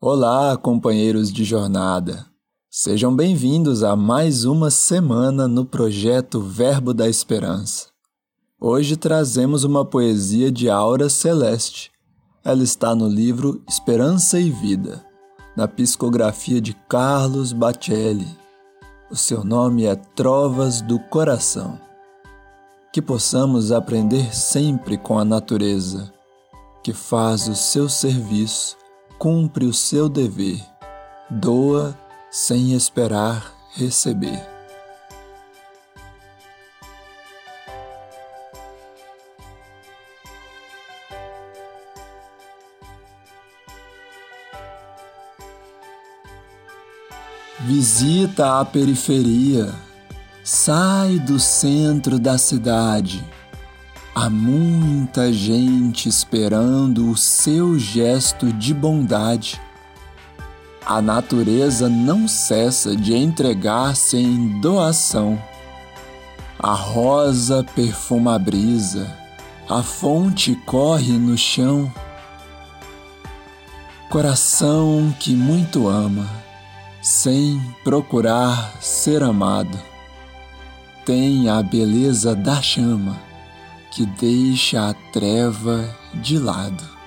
Olá, companheiros de jornada. Sejam bem-vindos a mais uma semana no projeto Verbo da Esperança. Hoje trazemos uma poesia de Aura Celeste. Ela está no livro Esperança e Vida, na psicografia de Carlos Bacelli. O seu nome é Trovas do Coração. Que possamos aprender sempre com a natureza, que faz o seu serviço cumpre o seu dever, doa sem esperar receber. Visita a periferia, sai do centro da cidade Há muita gente esperando o seu gesto de bondade. A natureza não cessa de entregar-se em doação. A rosa perfuma a brisa, a fonte corre no chão. Coração que muito ama, sem procurar ser amado, tem a beleza da chama que deixa a treva de lado.